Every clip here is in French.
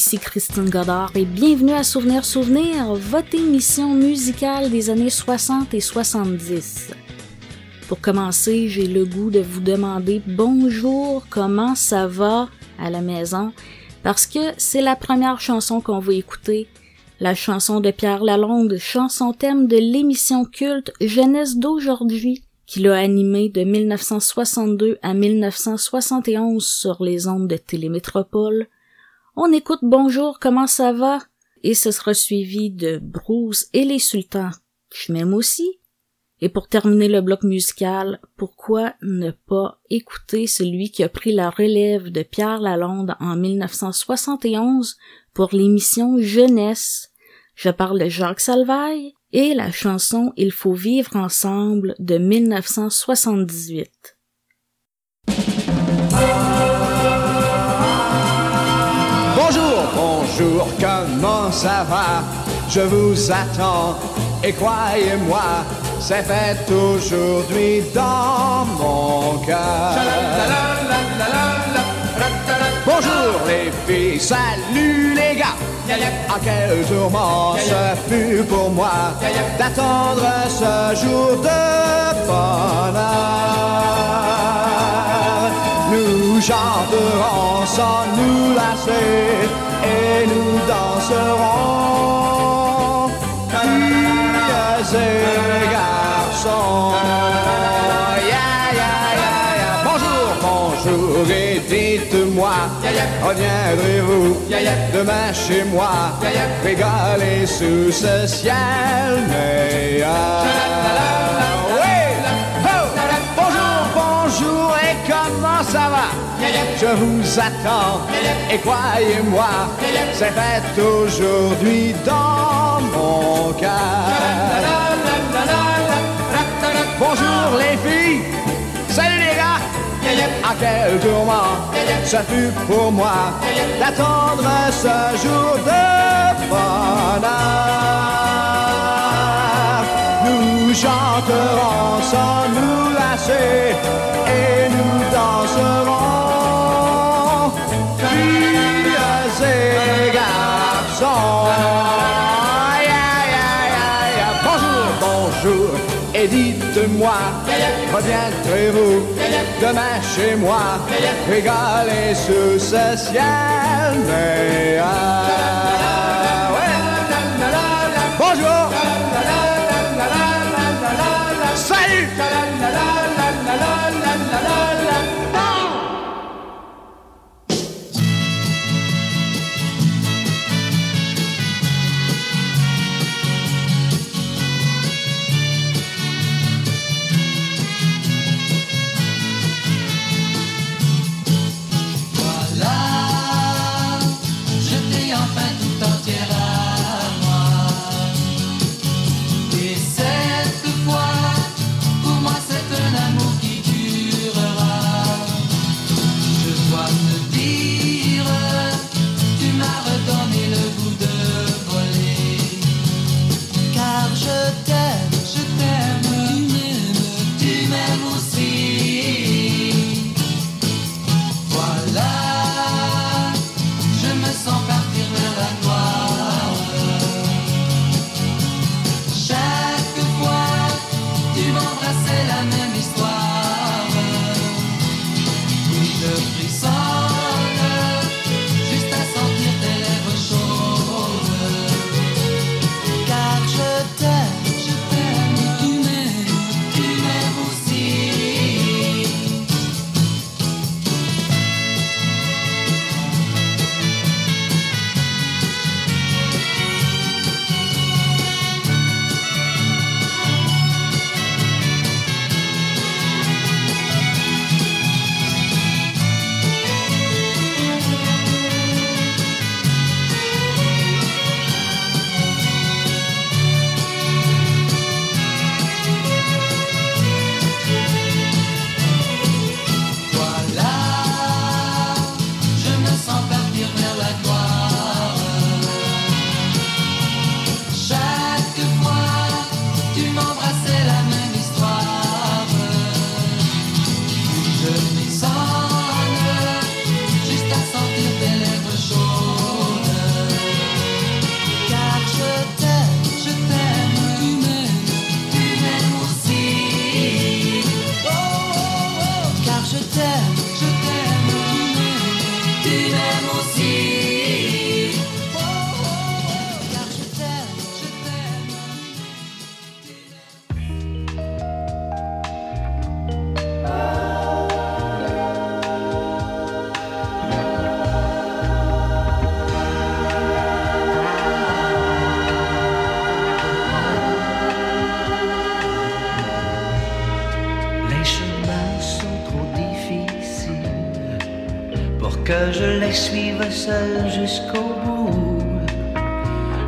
ici Christine Godard et bienvenue à Souvenir Souvenir, votre émission musicale des années 60 et 70. Pour commencer, j'ai le goût de vous demander bonjour, comment ça va à la maison, parce que c'est la première chanson qu'on va écouter, la chanson de Pierre Lalonde, chanson thème de l'émission culte Jeunesse d'aujourd'hui, qui l'a animé de 1962 à 1971 sur les ondes de Télémétropole. On écoute Bonjour, comment ça va? Et ce sera suivi de Bruce et les Sultans. Je m'aime aussi. Et pour terminer le bloc musical, pourquoi ne pas écouter celui qui a pris la relève de Pierre Lalonde en 1971 pour l'émission Jeunesse? Je parle de Jacques Salvaille, et la chanson Il faut vivre ensemble de 1978. Comment ça va Je vous attends et croyez-moi, c'est fait aujourd'hui dans mon cœur. Bonjour les filles, salut les gars. À quel tourment ce fut pour moi d'attendre ce jour de bonheur? Chanterons sans nous lasser et nous danserons. Filles et garçons. Yeah, yeah, yeah, yeah. Bonjour, bonjour et dites-moi, reviendrez-vous demain chez moi, régaler sous ce ciel meilleur. Oui! Bonjour, et comment ça va? Je vous attends et croyez-moi, c'est fait aujourd'hui dans mon cœur. Bonjour les filles, salut les gars. À quel tourment ce fut pour moi d'attendre ce jour de bonheur? Nous chanterons sans nous lasser reviendrez-vous demain chez moi, régaler sous ce ciel meilleur. Ouais. Bonjour. Salut.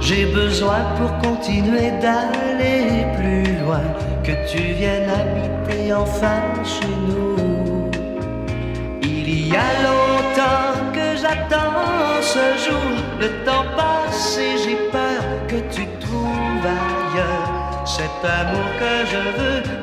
J'ai besoin pour continuer d'aller plus loin que tu viennes habiter enfin chez nous. Il y a longtemps que j'attends ce jour, le temps passe et j'ai peur que tu trouves ailleurs cet amour que je veux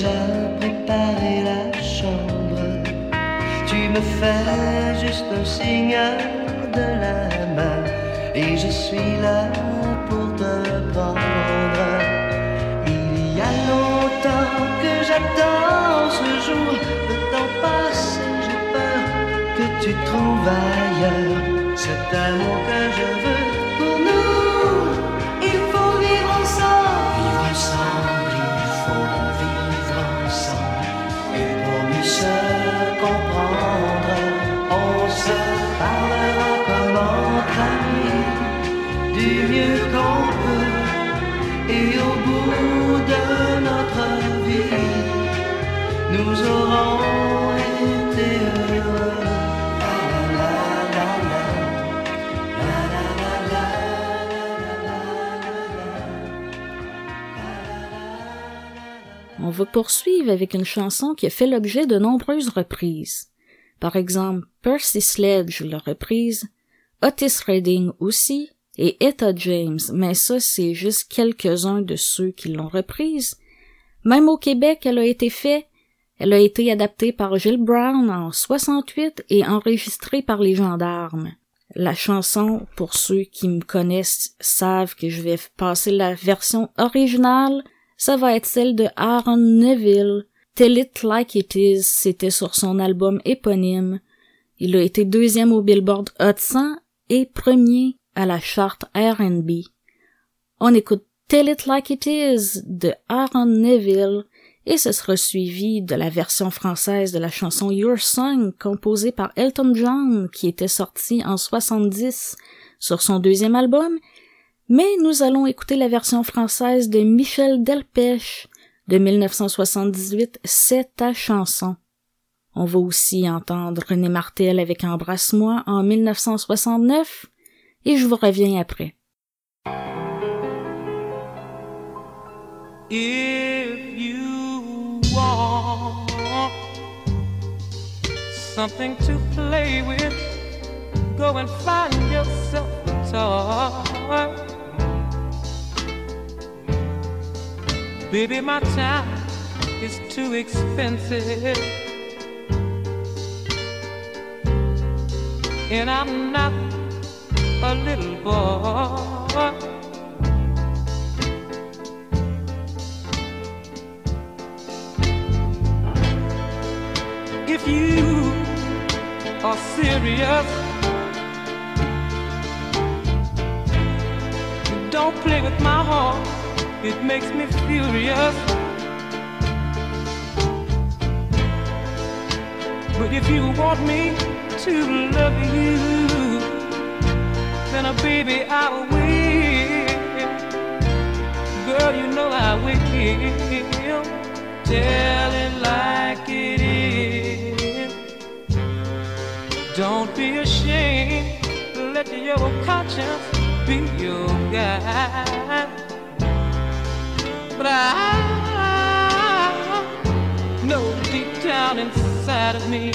déjà préparé la chambre. Tu me fais juste un signe de la main et je suis là pour te prendre. Il y a longtemps que j'attends ce jour. Le temps passe et j'ai peur que tu trouves ailleurs cet amour que je veux comprendre, on se parlera comme entre amis, du mieux qu'on peut. Et au bout de notre vie, nous aurons été heureux. On va poursuivre avec une chanson qui a fait l'objet de nombreuses reprises. Par exemple, Percy Sledge l'a reprise, Otis Redding aussi, et Etta James, mais ça c'est juste quelques-uns de ceux qui l'ont reprise. Même au Québec, elle a été faite. Elle a été adaptée par Gilles Brown en 68 et enregistrée par les gendarmes. La chanson, pour ceux qui me connaissent, savent que je vais passer la version originale. Ça va être celle de Aaron Neville. Tell It Like It Is, c'était sur son album éponyme. Il a été deuxième au Billboard Hot 100 et premier à la charte R&B. On écoute Tell It Like It Is de Aaron Neville et ce sera suivi de la version française de la chanson Your Song composée par Elton John qui était sortie en 70 sur son deuxième album, mais nous allons écouter la version française de Michel Delpech de 1978, C'est ta chanson. On va aussi entendre René Martel avec Embrasse-moi en 1969 et je vous reviens après. Baby, my time is too expensive. And I'm not a little boy. If you are serious, don't play with my heart, it makes me furious. But if you want me to love you, then, uh, baby, I will. Girl, you know I will. Tell it like it is. Don't be ashamed. Let your conscience be your guide. But I know deep down inside of me,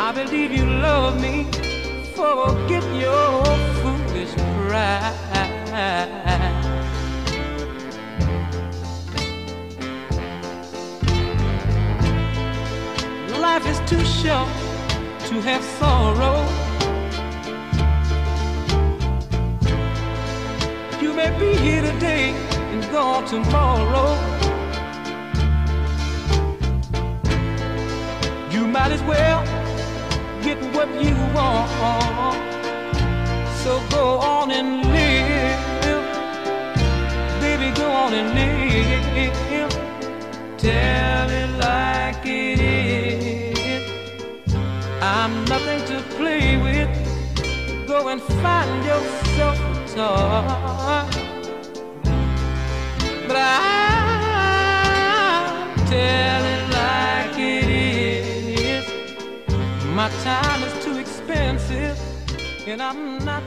I believe you love me. Forget your foolish pride. Life is too short to have sorrow. May be here today and gone tomorrow. You might as well get what you want. So go on and live, baby, go on and live. Tell it like it is. I'm nothing to play with. Go and find yourself a toy. But I tell it like it is. My time is too expensive, and I'm not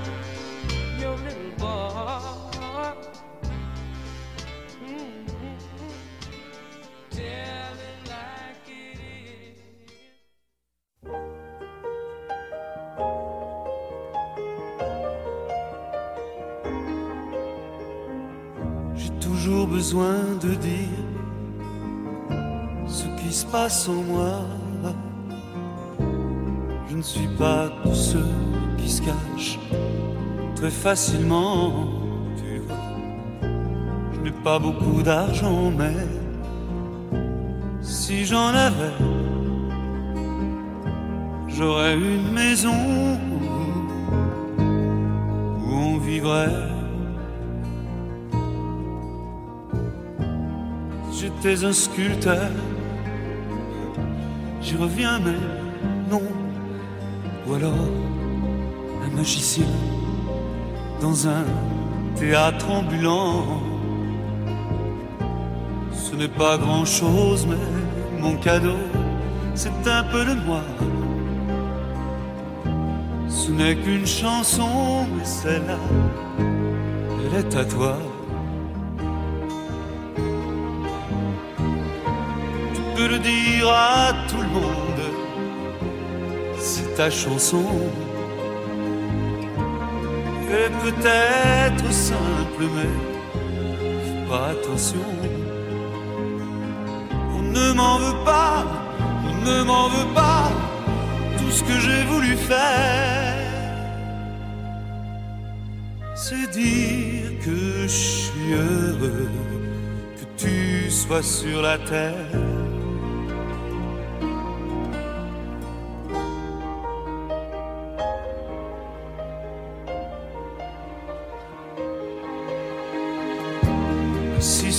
besoin de dire ce qui se passe en moi. Je ne suis pas de ceux qui se cachent très facilement. Tu vois, je n'ai pas beaucoup d'argent, mais si j'en avais, j'aurais une maison où on vivrait. J'étais un sculpteur, j'y reviens mais non. Ou alors un magicien dans un théâtre ambulant. Ce n'est pas grand chose, mais mon cadeau, c'est un peu de moi. Ce n'est qu'une chanson, mais celle-là, elle est à toi. Peux le dire à tout le monde, c'est ta chanson. Et peut-être simple, mais pas attention. On ne m'en veut pas, on ne m'en veut pas, tout ce que j'ai voulu faire. C'est dire que je suis heureux, que tu sois sur la terre.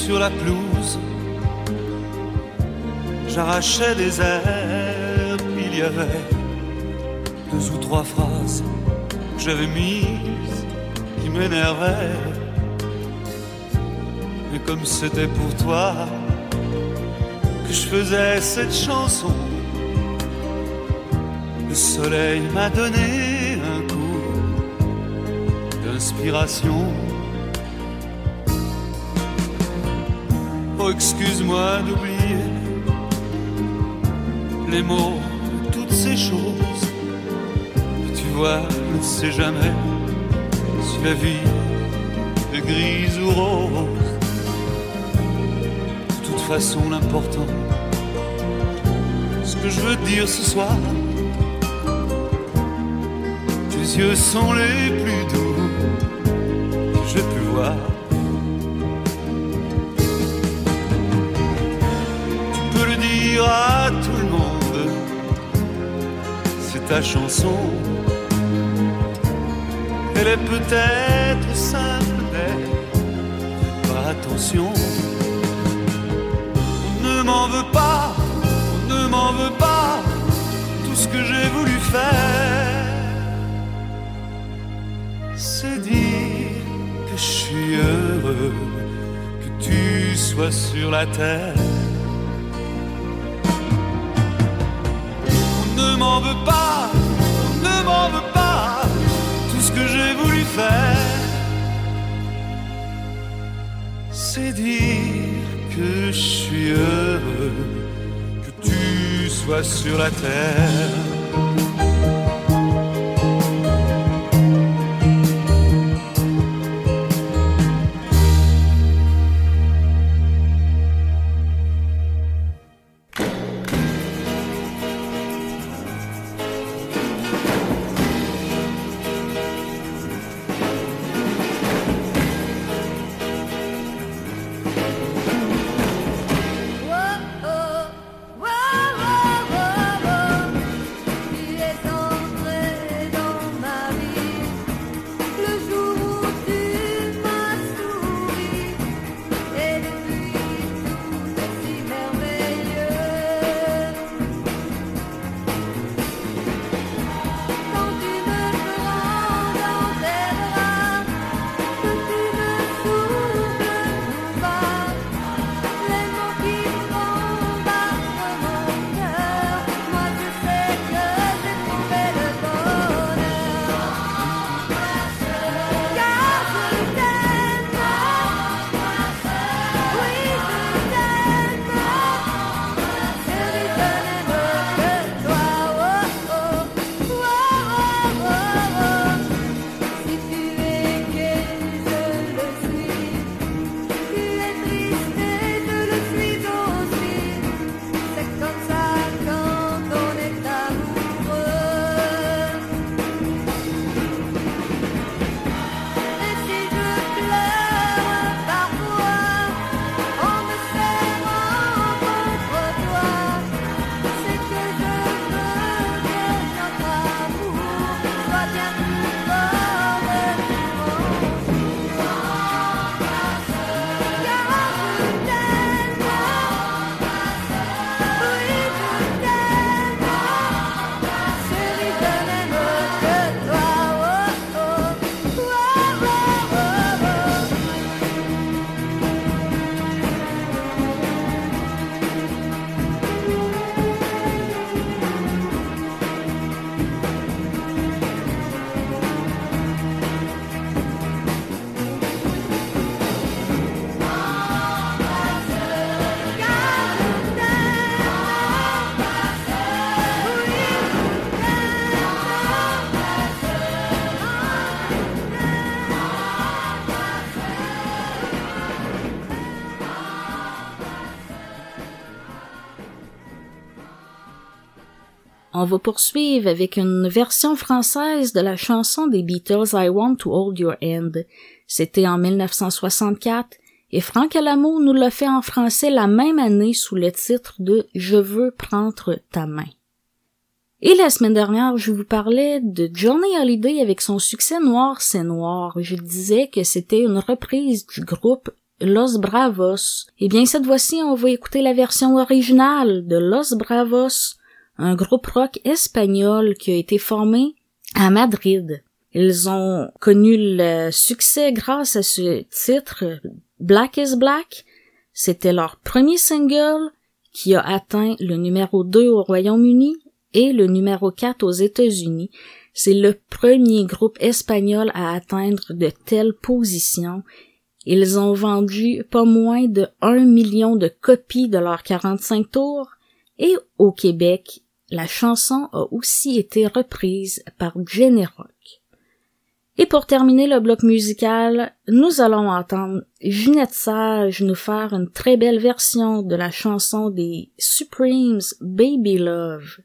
Sur la pelouse, j'arrachais des herbes. Il y avait deux ou trois phrases que j'avais mises qui m'énervaient. Mais comme c'était pour toi que je faisais cette chanson, le soleil m'a donné un coup d'inspiration. Excuse-moi d'oublier les mots, toutes ces choses. Tu vois, je ne sais jamais si la vie est grise ou rose. De toute façon, l'important, ce que je veux dire ce soir, tes yeux sont les plus doux que j'ai pu voir. Tout le monde, c'est ta chanson. Elle est peut-être simple, mais pas attention. On ne m'en veut pas, on ne m'en veut pas, tout ce que j'ai voulu faire, c'est dire que je suis heureux, que tu sois sur la terre. Dire que je suis heureux, que tu sois sur la terre. On va poursuivre avec une version française de la chanson des Beatles I Want to Hold Your Hand. C'était en 1964 et Franck Alamo nous l'a fait en français la même année sous le titre de Je veux prendre ta main. Et la semaine dernière, je vous parlais de Johnny Hallyday avec son succès Noir c'est Noir. Je disais que c'était une reprise du groupe Los Bravos. Eh bien, cette fois-ci, on va écouter la version originale de Los Bravos, un groupe rock espagnol qui a été formé à Madrid. Ils ont connu le succès grâce à ce titre, Black is Black. C'était leur premier single qui a atteint le numéro 2 au Royaume-Uni et le numéro 4 aux États-Unis. C'est le premier groupe espagnol à atteindre de telles positions ils ont vendu pas moins de 1 million de copies de leurs 45 tours et au Québec, la chanson a aussi été reprise par Jenny Rock. Et pour terminer le bloc musical, nous allons entendre Ginette Sage nous faire une très belle version de la chanson des Supremes Baby Love.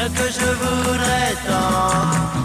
ce que je voudrais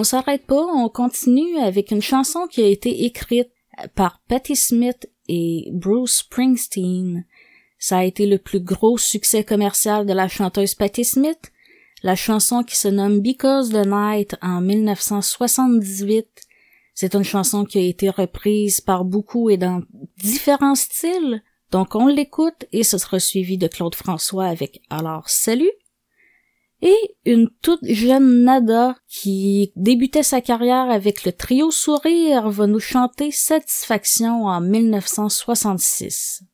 On s'arrête pas, on continue avec une chanson qui a été écrite par Patti Smith et Bruce Springsteen. Ça a été le plus gros succès commercial de la chanteuse Patti Smith. La chanson qui se nomme Because the Night en 1978. C'est une chanson qui a été reprise par beaucoup et dans différents styles. Donc on l'écoute et ce sera suivi de Claude François avec Alors salut et une toute jeune Nada qui débutait sa carrière avec le trio Sourire va nous chanter Satisfaction en 1966.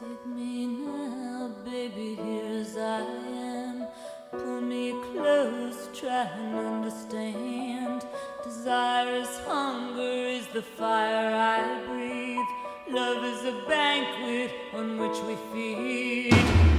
Take me now, baby, as I am. Pull me close, try and understand. Desire the fire I breathe. Love is a banquet on which we feed.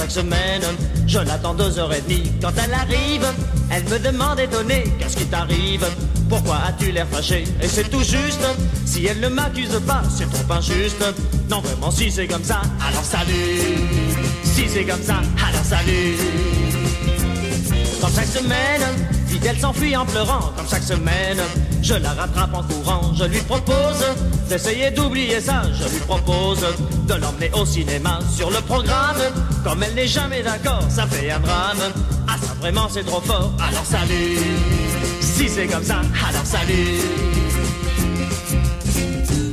Chaque semaine. Je l'attends deux heures et demie. Quand elle arrive, elle me demande étonnée Qu'est-ce qui t'arrive? Pourquoi as-tu l'air fâché? Et c'est tout juste. Si elle ne m'accuse pas, c'est trop injuste. Non, vraiment, si c'est comme ça, alors salut. Si c'est comme ça, alors salut. Comme chaque semaine, elle s'enfuit en pleurant, comme chaque semaine. Je la rattrape en courant, je lui propose d'essayer d'oublier ça. Je lui propose de l'emmener au cinéma sur le programme. Comme elle n'est jamais d'accord, ça fait un drame. Ah ça vraiment c'est trop fort, alors salut. Si c'est comme ça, alors salut.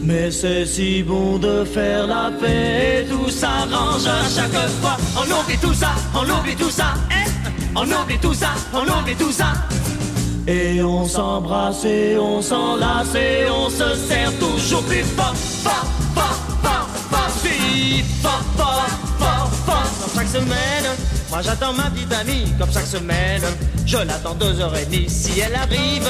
Mais c'est si bon de faire la paix, tout s'arrange à chaque fois. On oublie tout ça, on oublie tout ça. Eh on oublie tout ça, on oublie tout ça. Et on s'embrasse et on s'enlace et on se serre toujours plus fort, moi j'attends ma petite amie, comme chaque semaine. Je l'attends deux heures et demie, si elle arrive,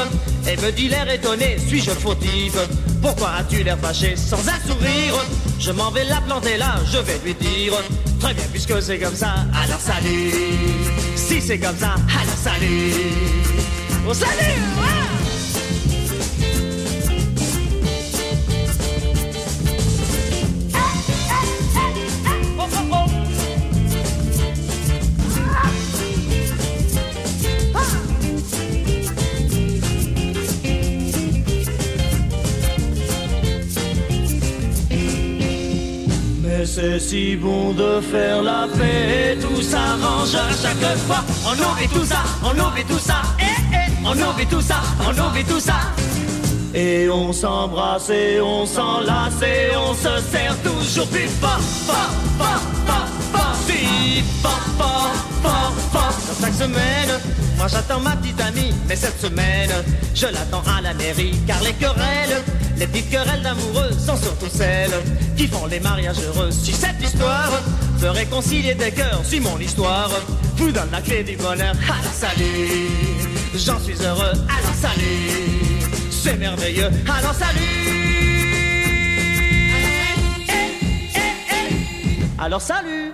et me dit l'air étonné, suis-je fautive? Pourquoi as-tu l'air fâché sans un sourire? Je m'en vais la planter là, je vais lui dire, très bien puisque c'est comme ça, alors salut. Si c'est comme ça, alors salut. Oh salut c'est si bon de faire la paix, tout s'arrange à chaque fois. On oublie tout ça, on oublie tout ça, eh, eh, on oublie tout ça, on oublie tout ça. Et on s'embrasse et on s'enlace et on se serre toujours plus fort, fort, fort, fort, fort, si fort, fort, fort, fort. chaque semaine, moi j'attends ma petite amie, mais cette semaine, je l'attends à la mairie, car les querelles les petites querelles d'amoureux sont surtout celles qui font les mariages heureux. Si cette histoire veut réconcilier des cœurs, si mon histoire. Vous donne la clé du bonheur, alors salut, j'en suis heureux, alors salut, c'est merveilleux, alors salut, alors salut.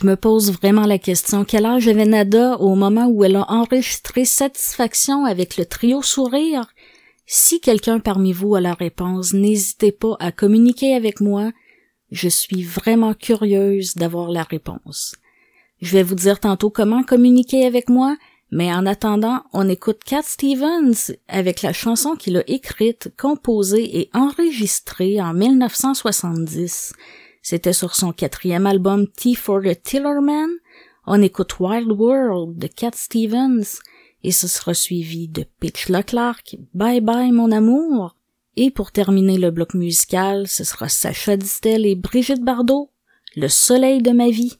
Je me pose vraiment la question, quel âge avait Nada au moment où elle a enregistré Satisfaction avec le trio Sourire? Si quelqu'un parmi vous a la réponse, n'hésitez pas à communiquer avec moi. Je suis vraiment curieuse d'avoir la réponse. Je vais vous dire tantôt comment communiquer avec moi, mais en attendant, on écoute Cat Stevens avec la chanson qu'il a écrite, composée et enregistrée en 1970. C'était sur son quatrième album Tea for the Tillerman. On écoute Wild World de Cat Stevens et ce sera suivi de Pitch Leclerc, Bye Bye mon amour. Et pour terminer le bloc musical, ce sera Sacha Distel et Brigitte Bardot, Le soleil de ma vie.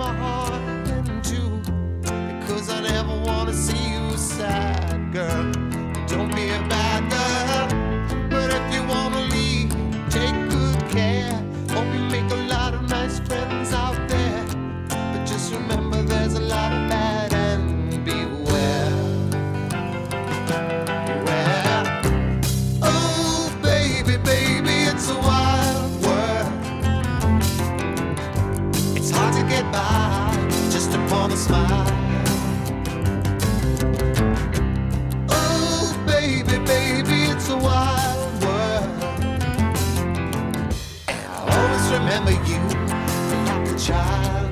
My heart in two because I never want to see you sad, girl. Remember you like a child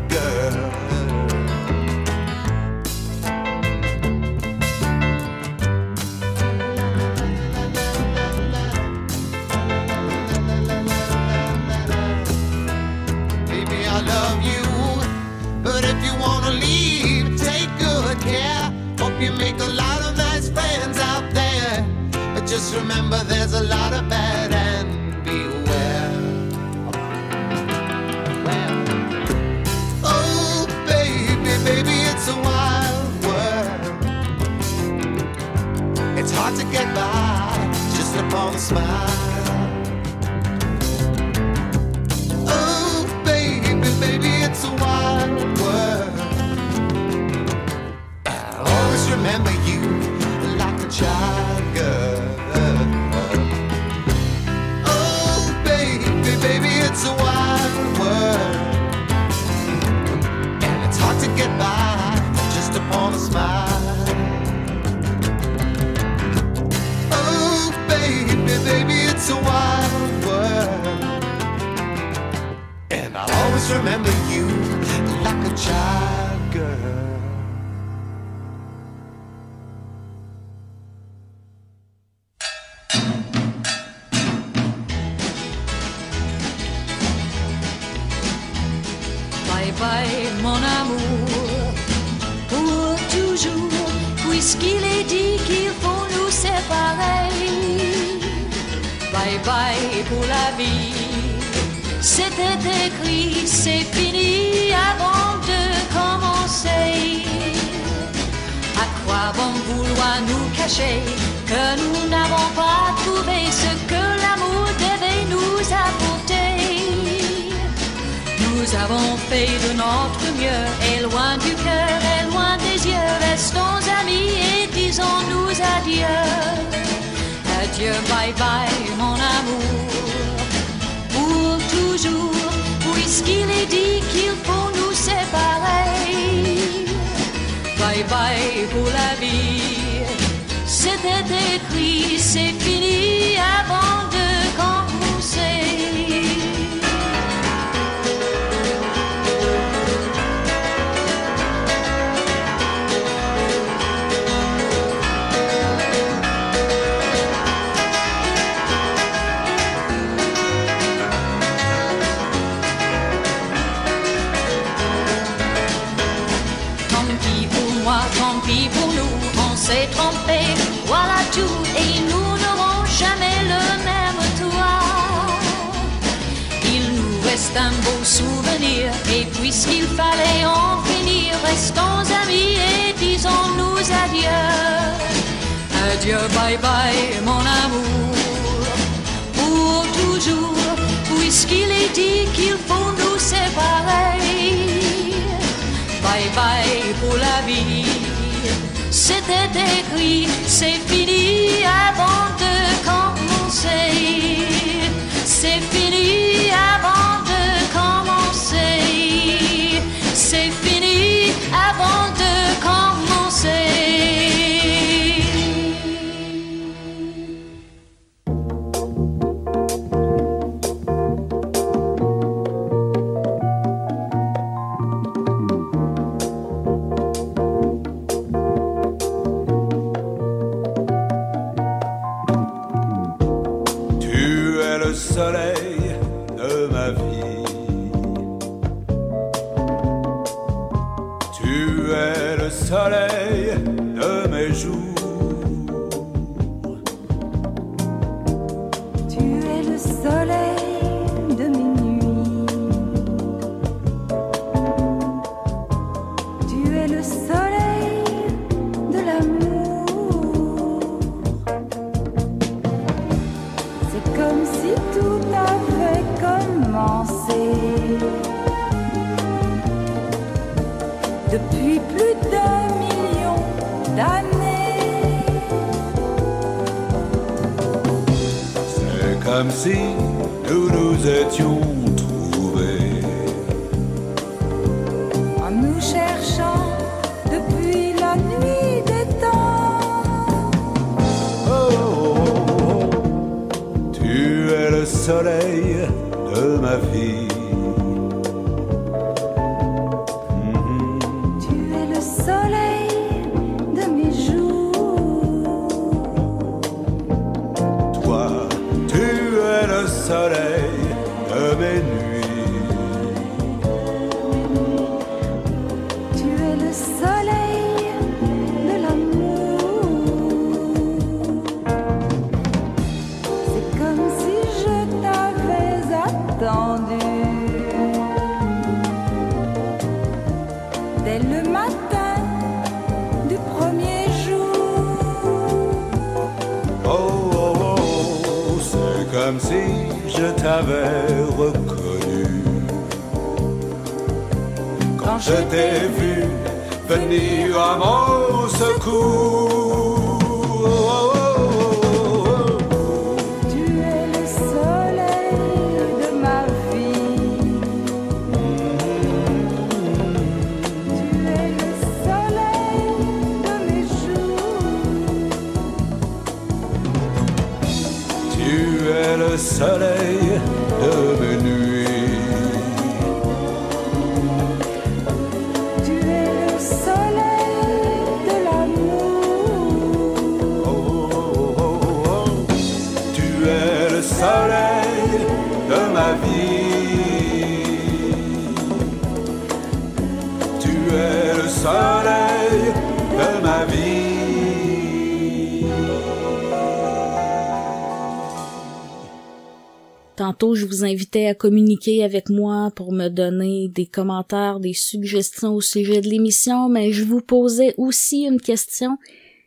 reste un beau souvenir. Et puisqu'il fallait en finir, restons amis et disons-nous adieu. Adieu, bye bye, mon amour, pour toujours, puisqu'il est dit qu'il faut nous séparer. Bye bye pour la vie, c'était écrit, c'est fini avant de commencer. C'est. comme si nous nous étions je t'avais reconnu. Quand je t'ai vu venir à mon secours. À communiquer avec moi pour me donner des commentaires, des suggestions au sujet de l'émission, mais je vous posais aussi une question.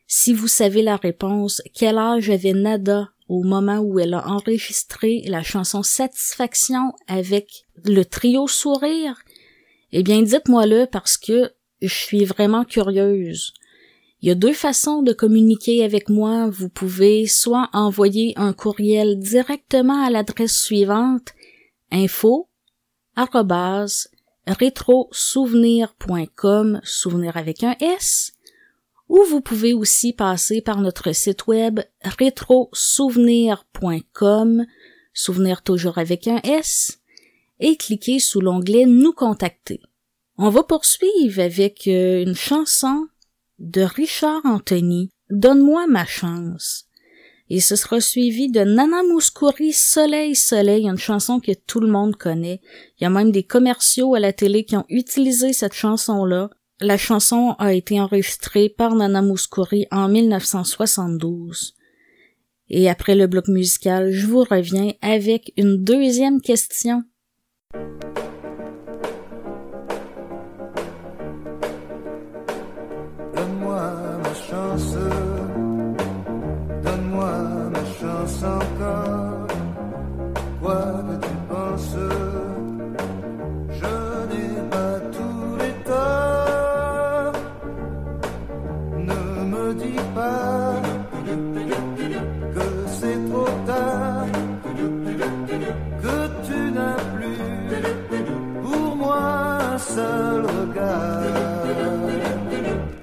Si vous savez la réponse, quel âge avait Nada au moment où elle a enregistré la chanson Satisfaction avec le trio Sourire? Eh bien, dites-moi-le parce que je suis vraiment curieuse. Il y a deux façons de communiquer avec moi. Vous pouvez soit envoyer un courriel directement à l'adresse suivante info rétrosouvenir.com, souvenir avec un S, ou vous pouvez aussi passer par notre site web rétrosouvenir.com, souvenir toujours avec un S, et cliquer sous l'onglet Nous contacter. On va poursuivre avec euh, une chanson de Richard Anthony, Donne-moi ma chance. Et ce sera suivi de Nana Mouskouri, Soleil, Soleil, une chanson que tout le monde connaît. Il y a même des commerciaux à la télé qui ont utilisé cette chanson-là. La chanson a été enregistrée par Nana Mouskouri en 1972. Et après le bloc musical, je vous reviens avec une deuxième question.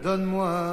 Donne-moi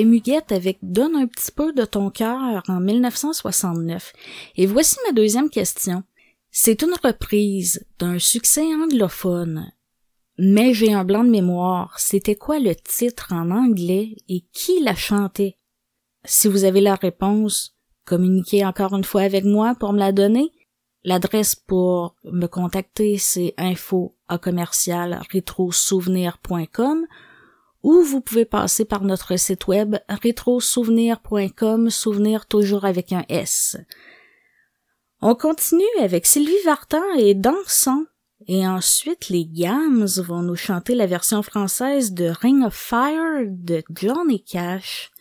Muguette avec Donne un petit peu de ton cœur en 1969. Et voici ma deuxième question. C'est une reprise d'un succès anglophone. Mais j'ai un blanc de mémoire. C'était quoi le titre en anglais et qui l'a chanté? Si vous avez la réponse, communiquez encore une fois avec moi pour me la donner. L'adresse pour me contacter, c'est info à commercial ou vous pouvez passer par notre site web rétrosouvenir.com, souvenir toujours avec un S. On continue avec Sylvie Vartan et Dansons. Et ensuite, les Gams vont nous chanter la version française de Ring of Fire de Johnny Cash.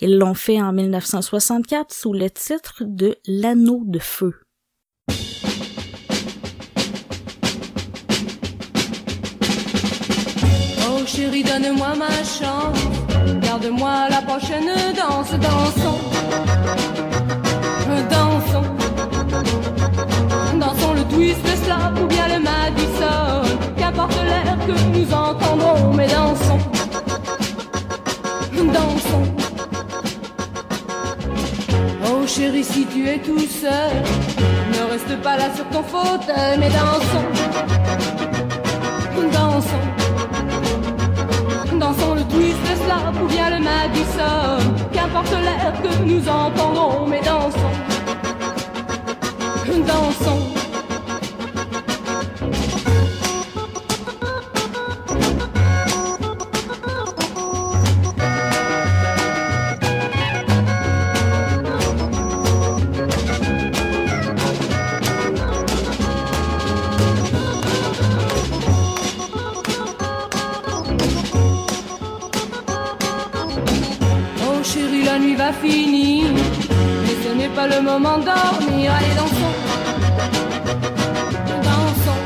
Ils l'ont fait en 1964 sous le titre de L'anneau de feu. Chérie, donne-moi ma chance. Garde-moi la prochaine danse, dansons. Dansons. Dansons le twist, le slap ou bien le Madison. Qu'importe l'air que nous entendrons, mais dansons. Dansons. Oh chérie, si tu es tout seul, ne reste pas là sur ton fauteuil, mais dansons. Dansons. Dansons le twist, le slap ou bien le Madison. Qu'importe l'air que nous entendrons, mais dansons. Dansons. Finir. Mais ce n'est pas le moment dormir. Allez, dansons. Dansons.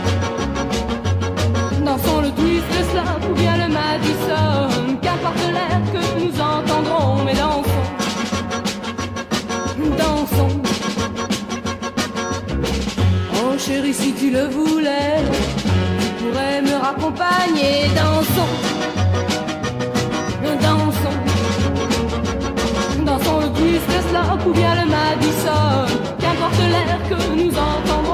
Dansons le twist, le slap ou bien le Madison. Qu'importe l'air que nous entendrons, mais dansons. Dansons. Oh chérie, si tu le voulais, tu pourrais me raccompagner. Dansons. Le slap ou bien le Madison. Qu'importe l'air que nous entendrons,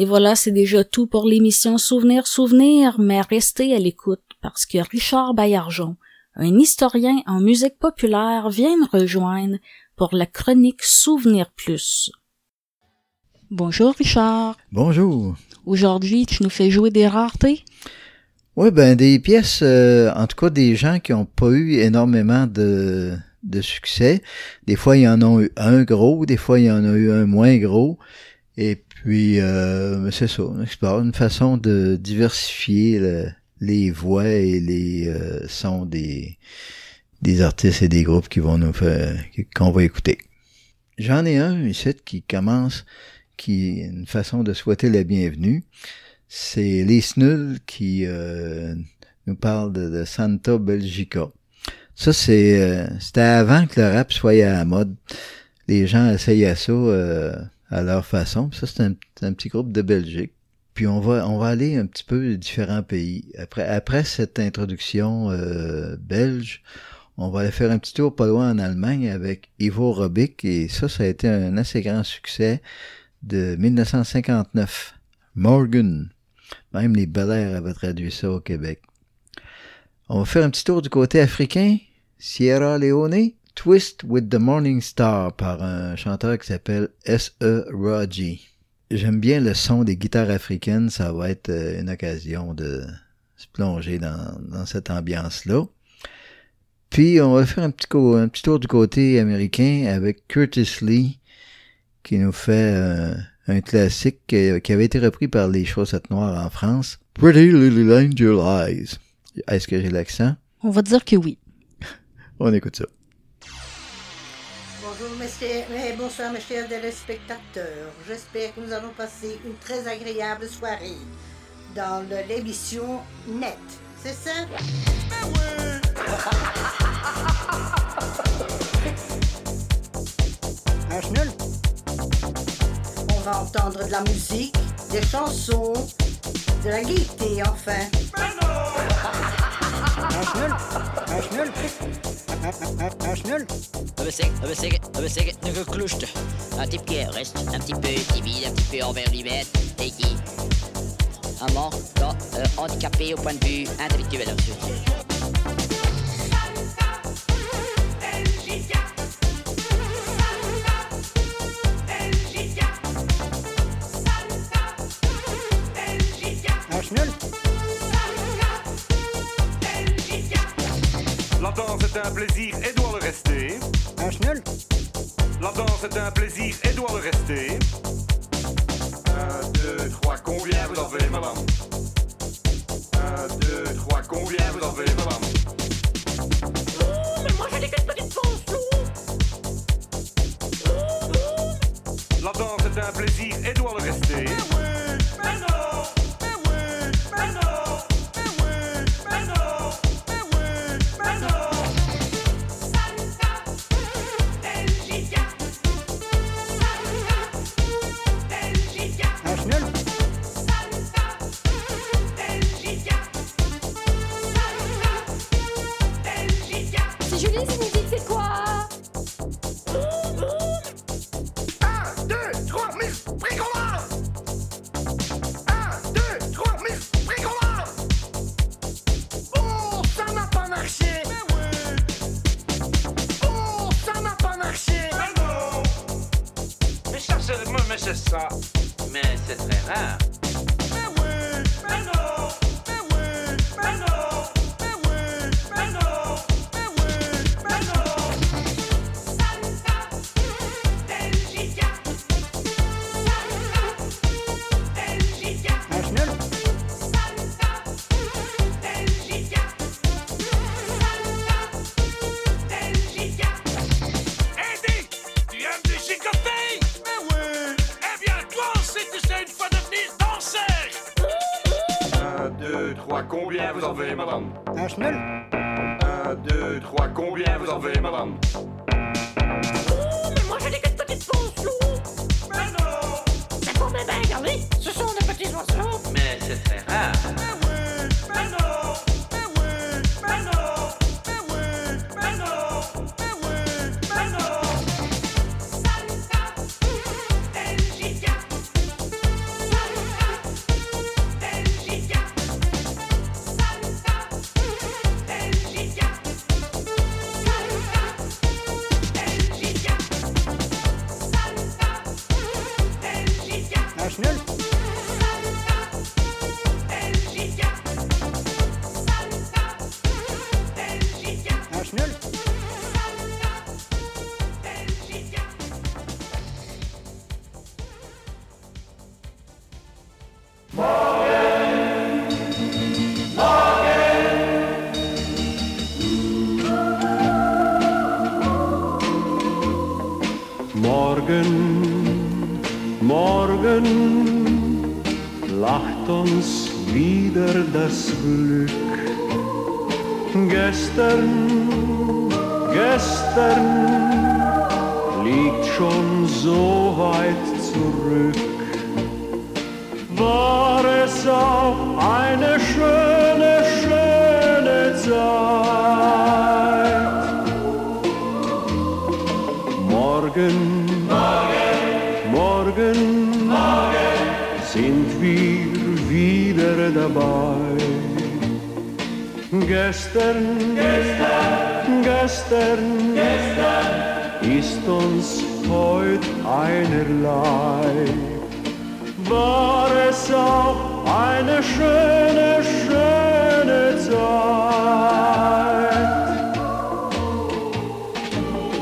Et voilà, c'est déjà tout pour l'émission Souvenir Souvenir, mais restez à l'écoute parce que Richard Baillargeon, un historien en musique populaire, vient me rejoindre pour la chronique Souvenir Plus. Bonjour Richard. Bonjour. Aujourd'hui, tu nous fais jouer des raretés? Oui, ben des pièces, euh, en tout cas des gens qui n'ont pas eu énormément de, de succès. Des fois, il y en a eu un gros, des fois, il y en a eu un moins gros. Et puis, euh, c'est ça, explore une façon de diversifier le- les voix et les euh, sons des, artistes et des groupes qui vont nous faire, qu'on va écouter. J'en ai un ici qui commence, qui est une façon de souhaiter la bienvenue. C'est les qui euh, nous parlent de, Santa Belgica. Ça, c'est euh, c'était avant que le rap soit à la mode. Les gens essayaient ça à leur façon. Ça, c'est un, petit groupe de Belgique. Puis on va on va aller un petit peu différents pays. Après après cette introduction euh, belge, on va aller faire un petit tour pas loin en Allemagne avec Ivo Robic et ça, ça a été un assez grand succès de 1959. Morgan. Même les Bel avaient traduit ça au Québec. On va faire un petit tour du côté africain. Sierra Leone. Twist with the Morning Star par un chanteur qui s'appelle S.E. Raji. J'aime bien le son des guitares africaines. Ça va être euh, une occasion de se plonger dans, dans cette ambiance-là. Puis on va faire un petit, co- un petit tour du côté américain avec Curtis Lee qui nous fait euh, un classique qui, qui avait été repris par les Chaussettes Noires en France. Pretty Little Angel Eyes. Est-ce que j'ai l'accent? On va dire que oui. On écoute ça. Bonjour, messieurs, bonsoir, mes chers téléspectateurs. J'espère que nous allons passer une très agréable soirée dans l'émission Net. C'est ça? Un schnull. On va entendre de la musique, des chansons, de la gaieté, enfin. Un schnull. Un type qui reste un petit peu timide, un petit peu envers lui-même et qui, un mort, euh, handicapé au point de vue intellectuel. La danse est un plaisir et doit le rester. Un schnull. La danse est un plaisir et doit le rester. Un, deux, trois, combien vous en avez, madame Un, deux, trois, combien vous en avez, madame Gestern, gestern liegt schon so weit zurück. War es auch eine schöne, schöne Zeit. Morgen, Gestern, gestern, gestern, ist uns heut einerlei. War es auch eine schöne, schöne Zeit.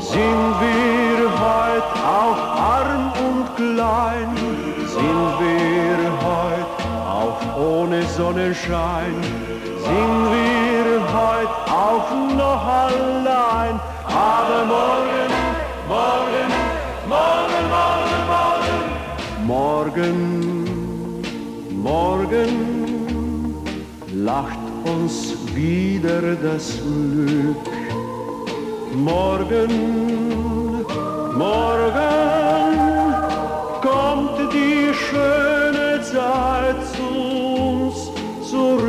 Sind wir heut auch arm und klein? Sind wir heut auch ohne Sonnenschein? Sind wir heut auch noch allein? Aber morgen, morgen, morgen, morgen, morgen, morgen lacht uns wieder das Glück. Morgen, morgen kommt die schöne Zeit zu uns zurück.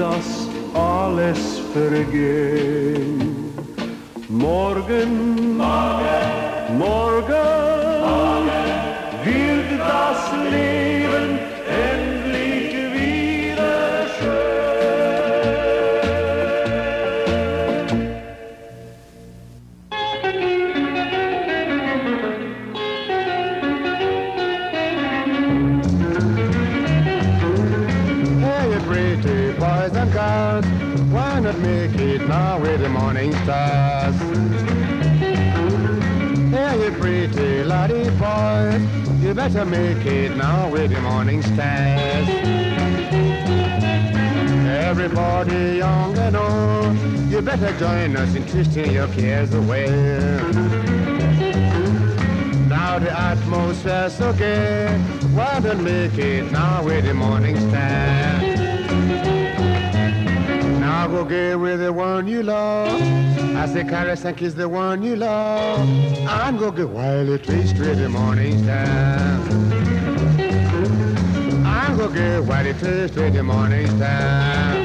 dass alles vergeht. Morgen, morgen, morgen, morgen wird das stars? Hey, you pretty laddie boys, you better make it now with the morning stars. Everybody young and old, you better join us in twisting your cares away. Now the atmosphere's so gay, why don't make it now with the morning star? Now go get with the one you love. I say caress and kiss the one you love. And go get while it twist with the morning star. And go get while it twist with the morning star.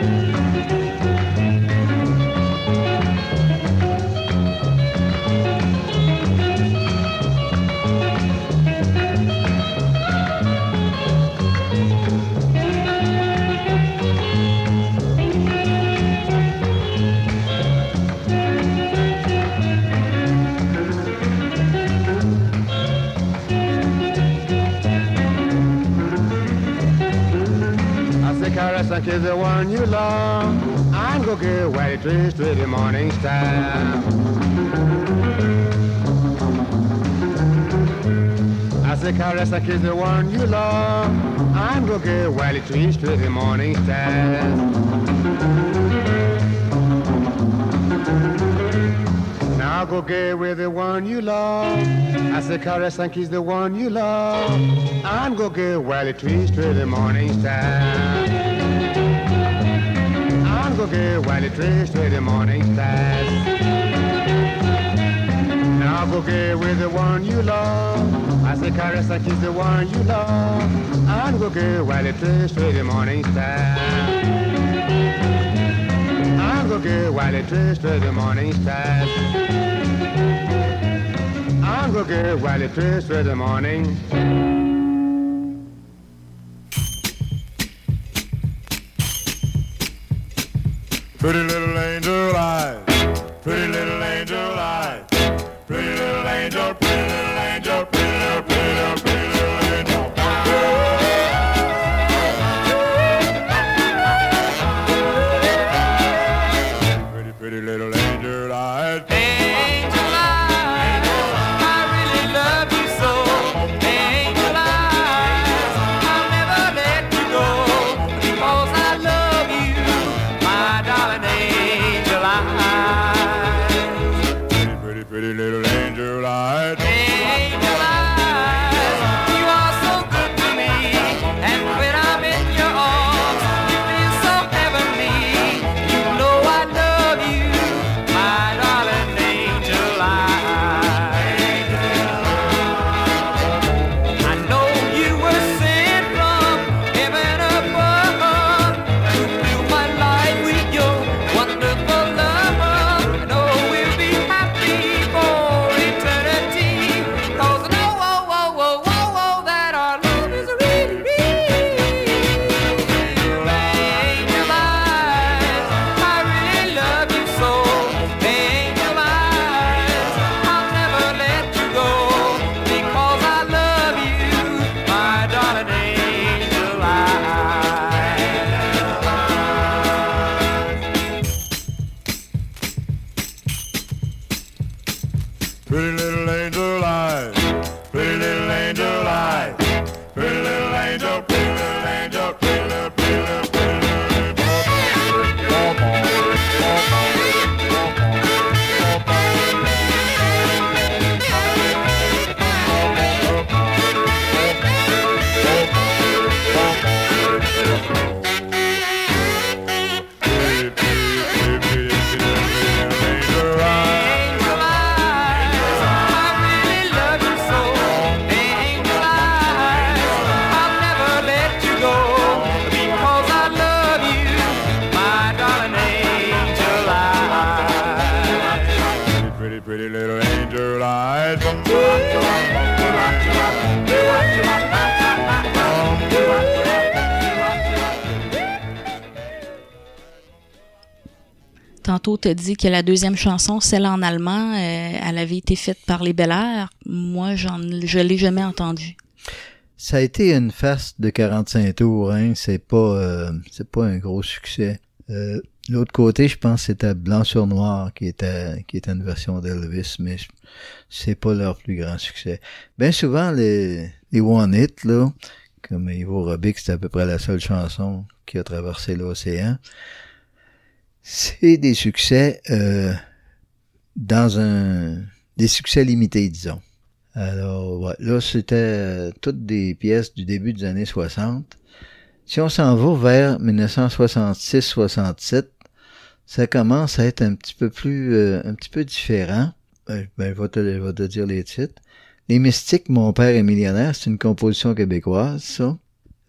I say caress and kiss the one you love. And go get twist with the morning star. I say caress and kiss the one you love. And go get twist with the morning star. Now go get with the one you love. I say caress and kiss the one you love. And go get while it twist with the morning star. And go get while it twist with the morning stars. Now go get with the one you love. I say caress and kiss the one you love. And go get while it twist with the morning star. And go get while it twist with the morning stars. And go get while it twist with the morning. Pretty little angel eyes, pretty little angel eyes, pretty little angel, pretty little dit que la deuxième chanson, celle en allemand, euh, elle avait été faite par les Bel Air. Moi, j'en, je l'ai jamais entendue. Ça a été une farce de 45 tours, hein. C'est pas, euh, c'est pas un gros succès. Euh, L'autre côté, je pense c'était Blanc sur Noir qui était, une version d'Elvis, mais c'est pas leur plus grand succès. Bien souvent, les, les One Hit, là, comme Ivo Robic, c'était à peu près la seule chanson qui a traversé l'océan. C'est des succès euh, dans un des succès limités, disons. Alors, ouais, là, c'était euh, toutes des pièces du début des années 60. Si on s'en va vers 1966-67, ça commence à être un petit peu plus, euh, un petit peu différent. Ben, ben, je, vais te, je vais te dire les titres. Les Mystiques, Mon père est millionnaire, c'est une composition québécoise, ça.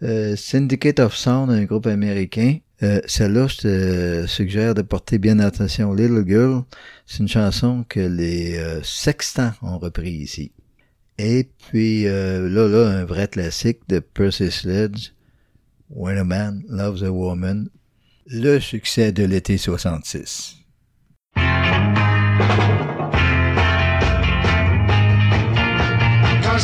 Euh, Syndicate of Sound, un groupe américain. Euh, Celle-là, je te suggère de porter bien attention. Little Girl, c'est une chanson que les euh, Sextants ont repris ici. Et puis euh, là, là, un vrai classique de Percy Sledge, When a Man Loves a Woman, le succès de l'été 66. Quand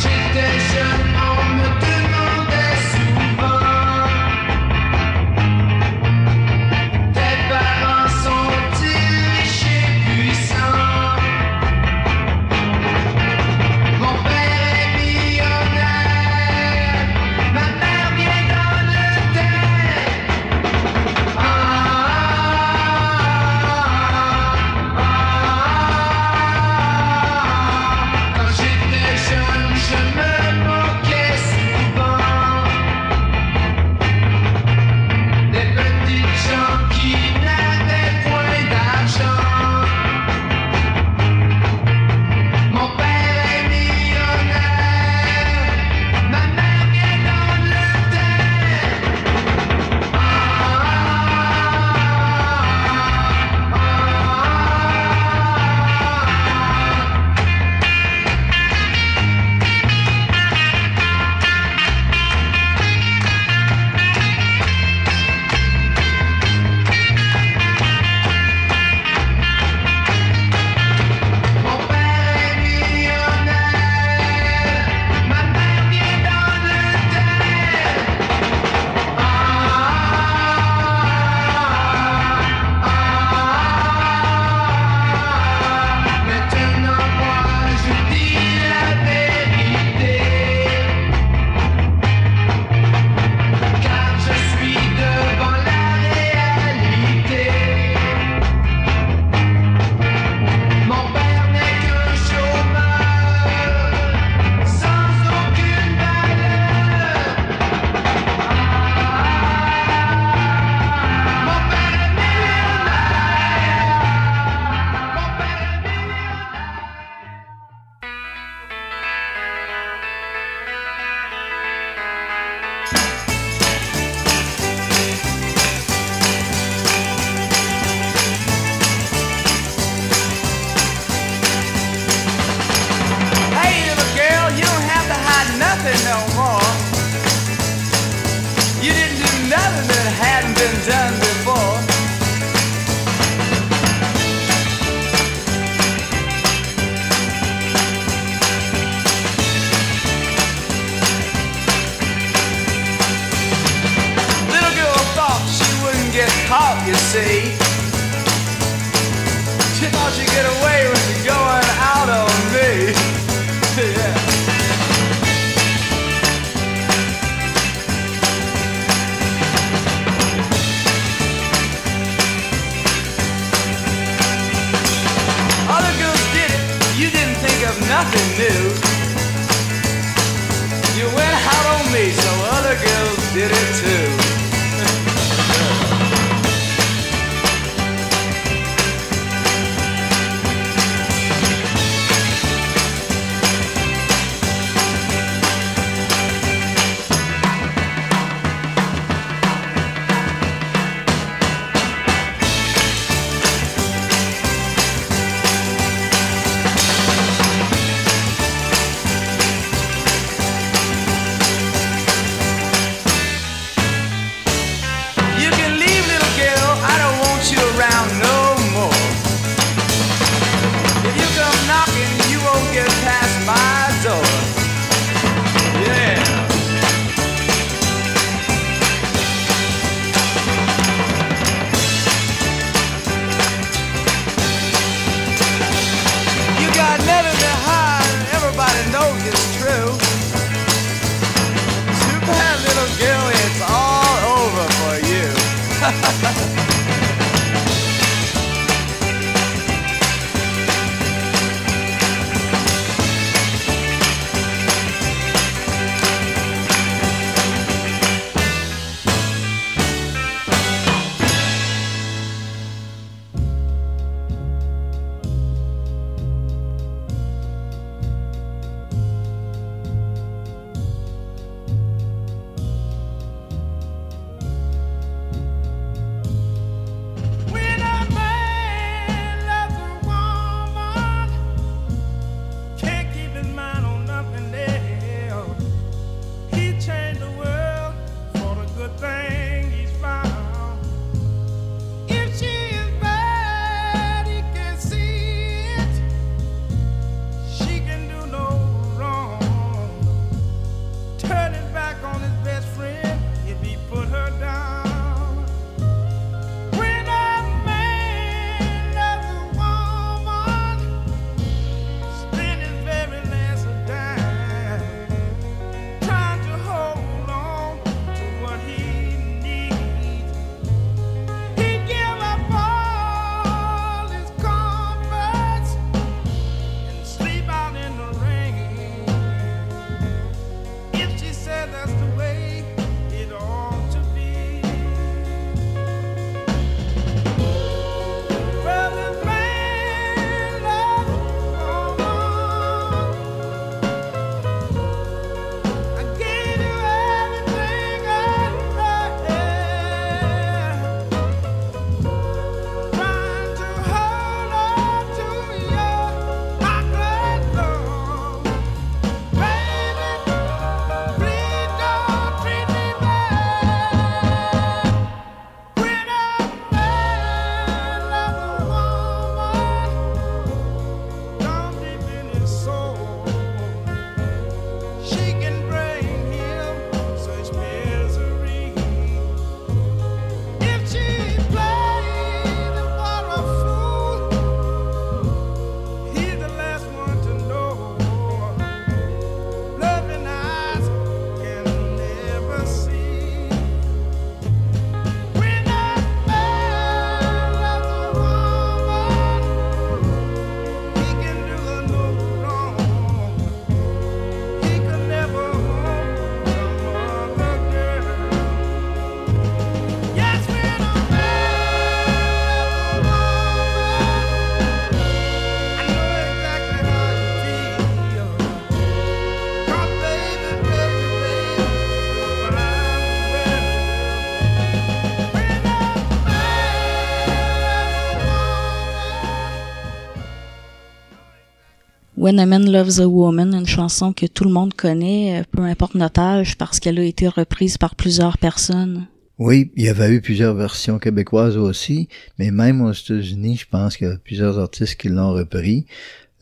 When a Man Loves a Woman, une chanson que tout le monde connaît, euh, peu importe notre âge, parce qu'elle a été reprise par plusieurs personnes. Oui, il y avait eu plusieurs versions québécoises aussi, mais même aux États-Unis, je pense qu'il y a plusieurs artistes qui l'ont repris.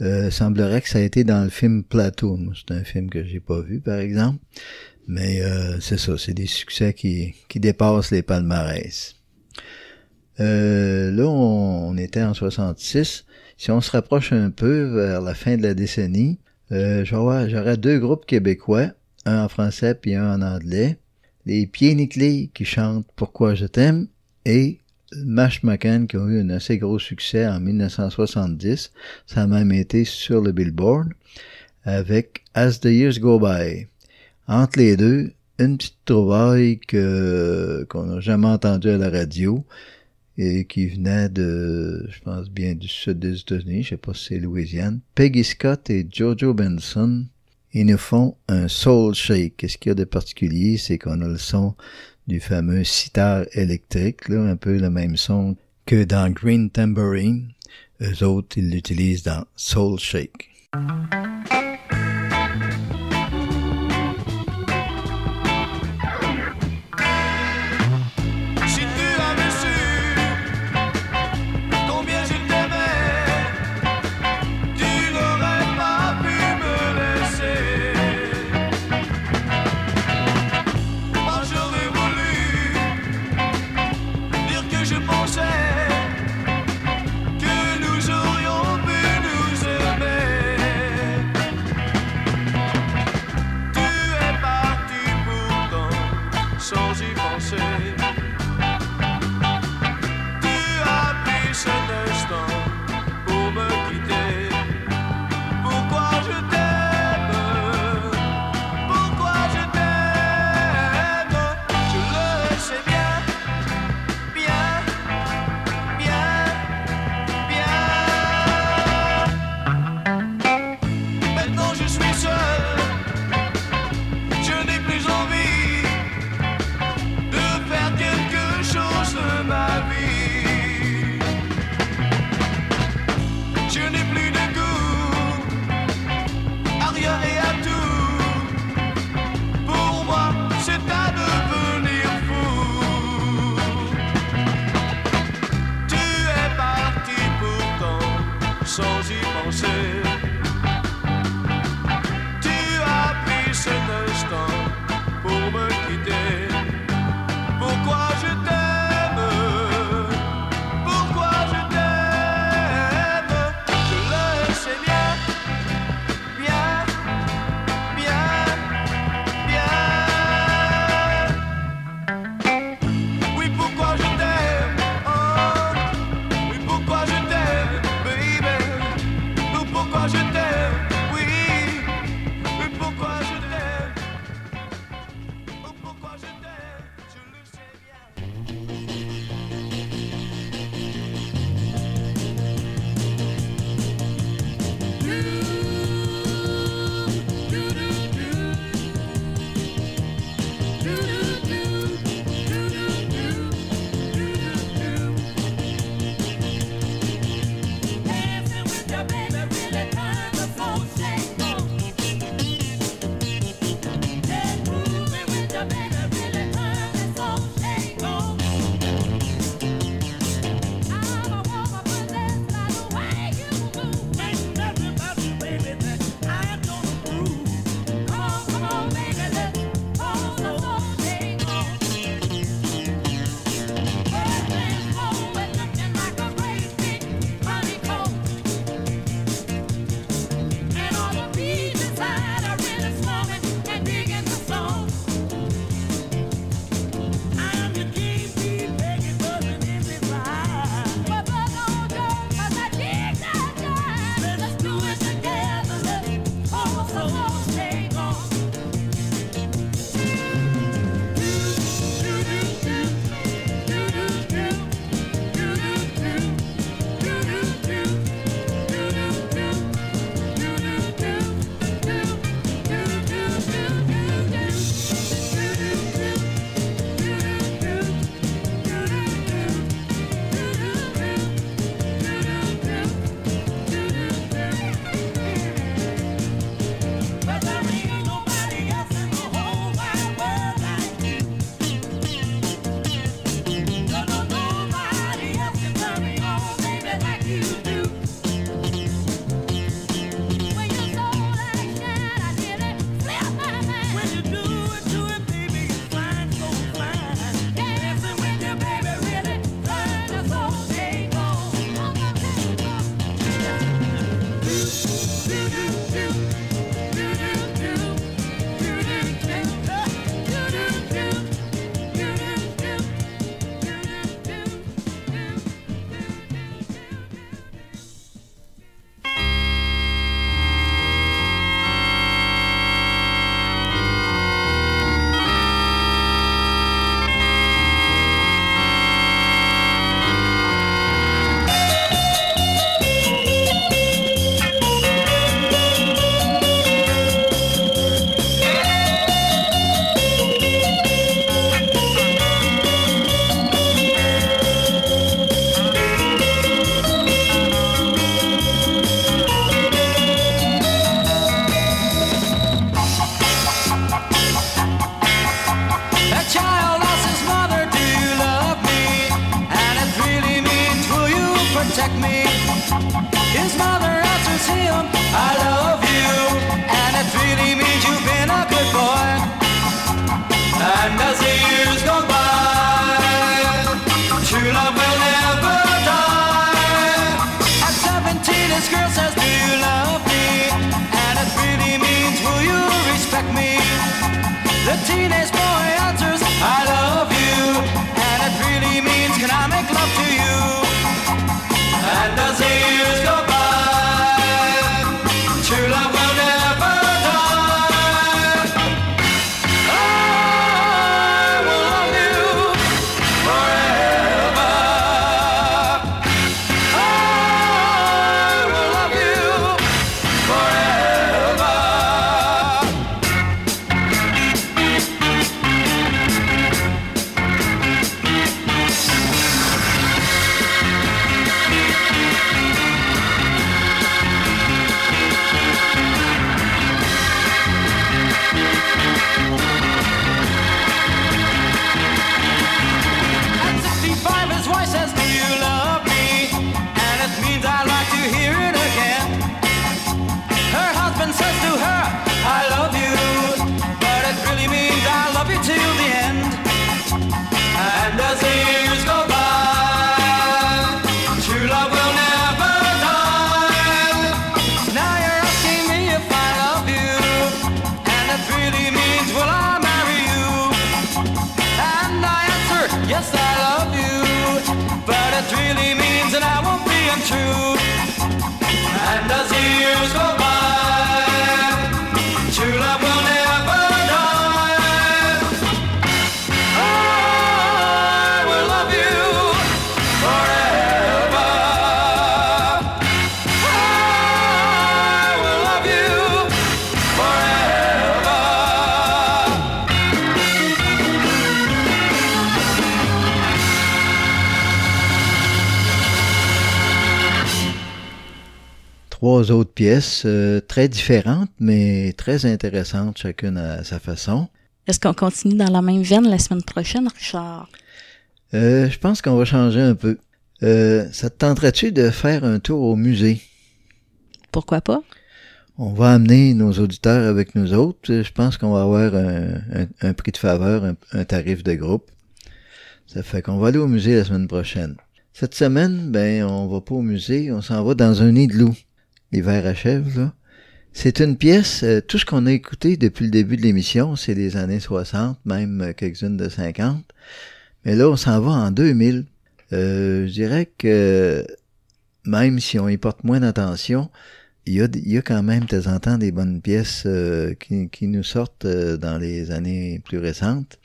Euh, semblerait que ça a été dans le film Platoon. C'est un film que j'ai pas vu, par exemple. Mais euh, c'est ça, c'est des succès qui, qui dépassent les palmarès. Euh, là, on, on était en 66. Si on se rapproche un peu vers la fin de la décennie, euh, deux groupes québécois, un en français puis un en anglais. Les Pieds Nickelés qui chantent Pourquoi je t'aime et Mash McCann qui ont eu un assez gros succès en 1970. Ça a même été sur le Billboard avec As the Years Go By. Entre les deux, une petite trouvaille que, qu'on n'a jamais entendue à la radio et qui venait de, je pense bien du sud des États-Unis, je sais pas si c'est Louisiane. Peggy Scott et Jojo Benson, ils nous font un soul shake. Qu'est-ce qu'il y a de particulier? C'est qu'on a le son du fameux sitar électrique, là, un peu le même son que dans Green Tambourine. Eux autres, ils l'utilisent dans Soul Shake. Trois autres pièces euh, très différentes, mais très intéressantes, chacune à sa façon. Est-ce qu'on continue dans la même veine la semaine prochaine, Richard? Euh, je pense qu'on va changer un peu. Euh, ça te tenterait-tu de faire un tour au musée? Pourquoi pas? On va amener nos auditeurs avec nous autres. Je pense qu'on va avoir un, un- un prix de faveur, un, un tarif de groupe. Ça fait qu'on va aller au musée la semaine prochaine. Cette semaine, ben, on va pas au musée, on s'en va dans un nid de loup. L'hiver achève, là. C'est une pièce, euh, tout ce qu'on a écouté depuis le début de l'émission, c'est des années 60, même euh, quelques-unes de 50. Mais là, on s'en va en 2000. Euh, je dirais que même si on y porte moins d'attention, il y, a, quand même de temps en temps des bonnes pièces euh, qui, qui nous sortent dans les années plus récentes.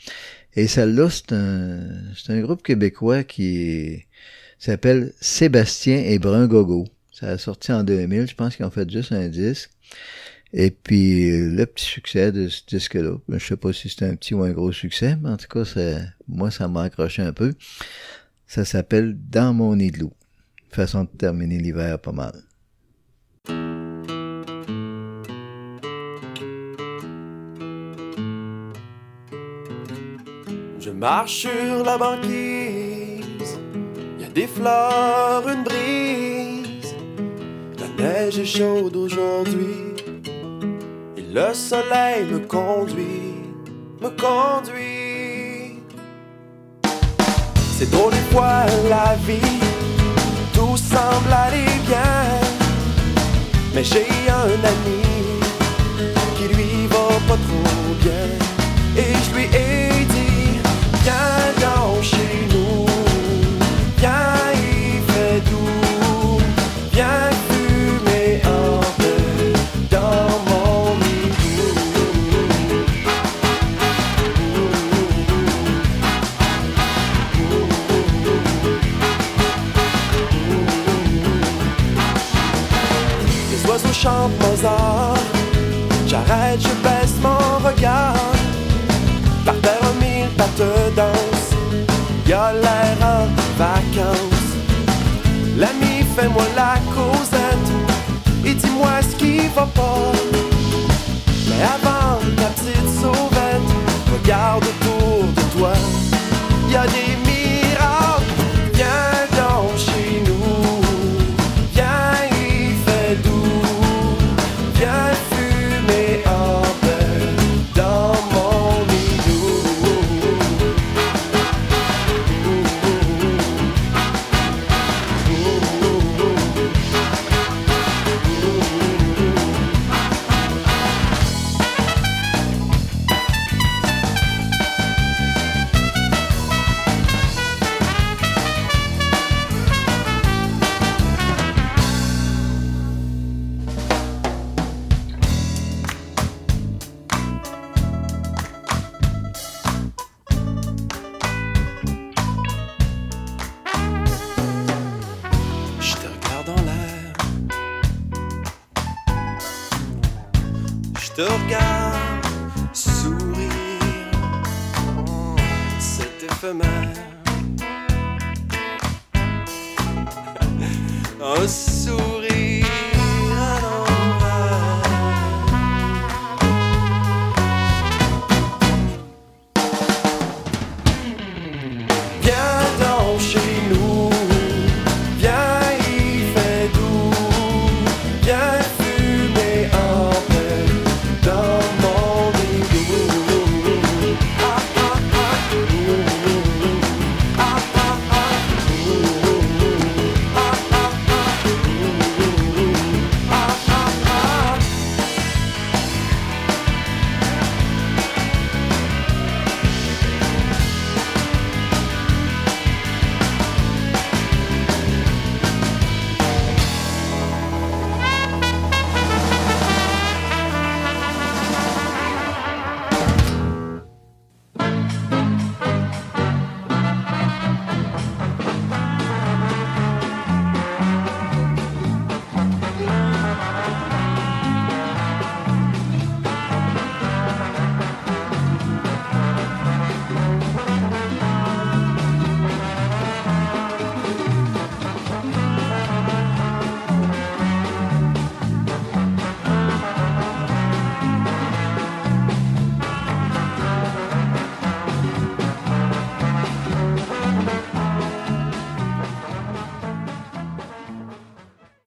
Et celle-là, c'est un, c'est un groupe québécois qui s'appelle Sébastien et Brun Gogo. Ça a sorti en 2000, je pense qu'ils ont fait juste un disque. Et puis, le petit succès de ce disque-là, je sais pas si c'est un petit ou un gros succès, mais en tout cas, moi, ça m'a accroché un peu. Ça s'appelle Dans mon loup. Façon de terminer l'hiver pas mal. Je marche sur la banquise, y a des fleurs, une brise. Neige est chaude aujourd'hui, et le soleil me conduit, me conduit. C'est drôle des fois la vie, tout semble aller bien. Mais j'ai un ami qui lui va pas trop bien. Et je lui ai dit, viens J'arrête, je baisse mon regard. Par terre, mille pattes dansent, y a l'air en vacances. L'ami, fais-moi la causette et dis-moi ce qui va pas. Mais avant ta petite sauvette, regarde autour de toi, y a des